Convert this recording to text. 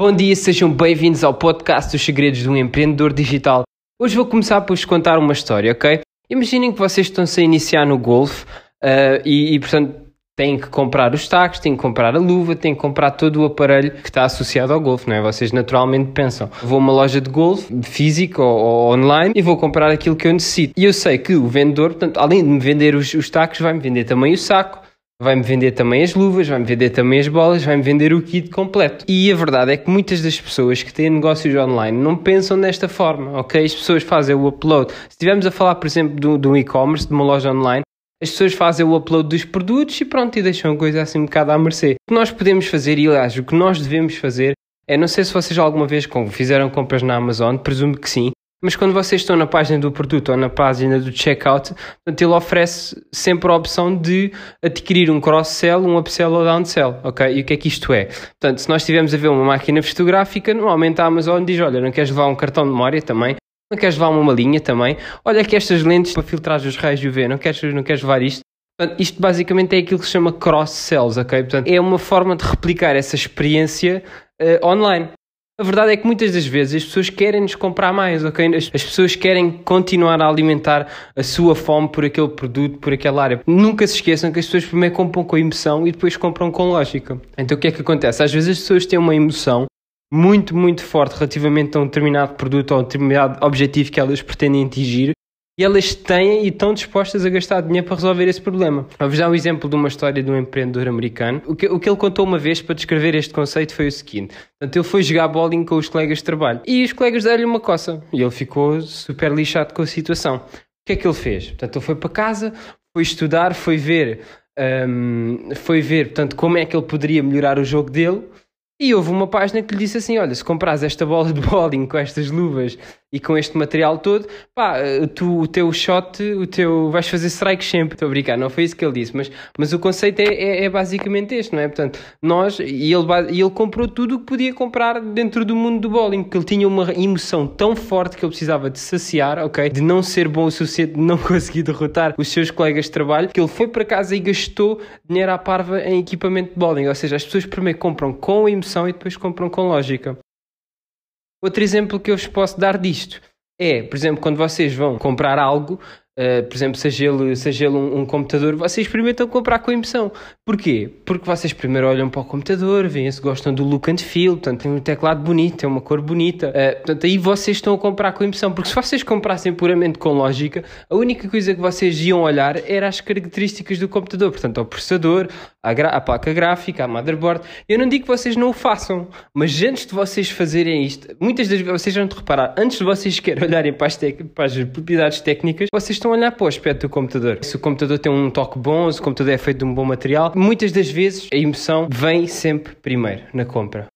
Bom dia, sejam bem-vindos ao podcast dos segredos de um empreendedor digital. Hoje vou começar por vos contar uma história, ok? Imaginem que vocês estão-se a iniciar no golfe uh, e, e, portanto, têm que comprar os tacos, têm que comprar a luva, têm que comprar todo o aparelho que está associado ao golfe, não é? Vocês naturalmente pensam, vou a uma loja de golfe, física ou, ou, online, e vou comprar aquilo que eu necessito. E eu sei que o vendedor, portanto, além de me vender os, os tacos, vai-me vender também o saco, Vai-me vender também as luvas, vai-me vender também as bolas, vai-me vender o kit completo. E a verdade é que muitas das pessoas que têm negócios online não pensam desta forma, ok? As pessoas fazem o upload. Se estivermos a falar, por exemplo, do, do e-commerce, de uma loja online, as pessoas fazem o upload dos produtos e pronto, e deixam a coisa assim um bocado à mercê. O que nós podemos fazer, e aliás, o que nós devemos fazer, é, não sei se vocês alguma vez fizeram compras na Amazon, presumo que sim, mas quando vocês estão na página do produto ou na página do checkout, portanto, ele oferece sempre a opção de adquirir um cross-sell, um upsell ou downsell, ok? E o que é que isto é? Portanto, se nós estivermos a ver uma máquina fotográfica, normalmente a Amazon diz, olha, não queres levar um cartão de memória também? Não queres levar uma malinha também? Olha que estas lentes para filtrar os raios UV, não queres, não queres levar isto? Portanto, isto basicamente é aquilo que se chama cross-sells, ok? Portanto, é uma forma de replicar essa experiência uh, online. A verdade é que muitas das vezes as pessoas querem nos comprar mais, ok? As, as, pessoas querem continuar a alimentar a sua fome por aquele produto, por aquela área. Nunca se esqueçam que as pessoas primeiro compram com emoção e depois compram com lógica. Então o que é que acontece? Às vezes as pessoas têm uma emoção muito, muito forte relativamente a um determinado produto ou a um determinado objetivo que elas pretendem atingir e elas têm e estão dispostas a gastar dinheiro para resolver esse problema. Vou-vos dar um exemplo de uma história de um empreendedor americano. O que, o que ele contou uma vez para descrever este conceito foi o seguinte: Portanto, ele foi jogar bowling com os colegas de trabalho e os colegas deram-lhe uma coça e ele ficou super lixado com a situação. O que é que ele fez? Portanto, ele foi para casa, foi estudar, foi ver, um, foi ver portanto, como é que ele poderia melhorar o jogo dele. E houve uma página que lhe disse assim: Olha, se compras esta bola de bowling com estas luvas e com este material todo, pá, tu, o teu shot, o teu, vais fazer strike sempre. Estou a brincar, não foi isso que ele disse, mas, mas o conceito é, é, é basicamente este, não é? Portanto, nós, e ele, ele comprou tudo o que podia comprar dentro do mundo do bowling, porque ele tinha uma emoção tão forte que ele precisava de saciar, ok? De não ser bom o suficiente, de não conseguir derrotar os seus colegas de trabalho, que ele foi para casa e gastou dinheiro à parva em equipamento de bowling. Ou seja, as pessoas primeiro compram com emoção e depois compram com lógica. Outro exemplo que eu vos posso dar disto é, por exemplo, quando vocês vão comprar algo, Uh, por exemplo, seja ele, seja ele um, um, computador, vocês experimentam comprar com emoção. Porquê? Porque vocês primeiro olham para o computador, veem se gostam do look and feel, portanto tem um teclado bonito, tem uma cor bonita, uh, portanto aí vocês estão a comprar com emoção, porque se vocês comprassem puramente com lógica, a única coisa que vocês iam olhar era as características do computador, portanto o processador, a, a placa gráfica, a motherboard. Eu não digo que vocês não o façam, mas antes de vocês fazerem isto, muitas das vezes vocês vão te reparar, antes de vocês sequer olharem para as, para as propriedades técnicas, vocês estão a olhar para o aspecto do computador. Se o computador tem um toque bom, se o computador é feito de um bom material, muitas das vezes a emoção vem sempre primeiro na compra.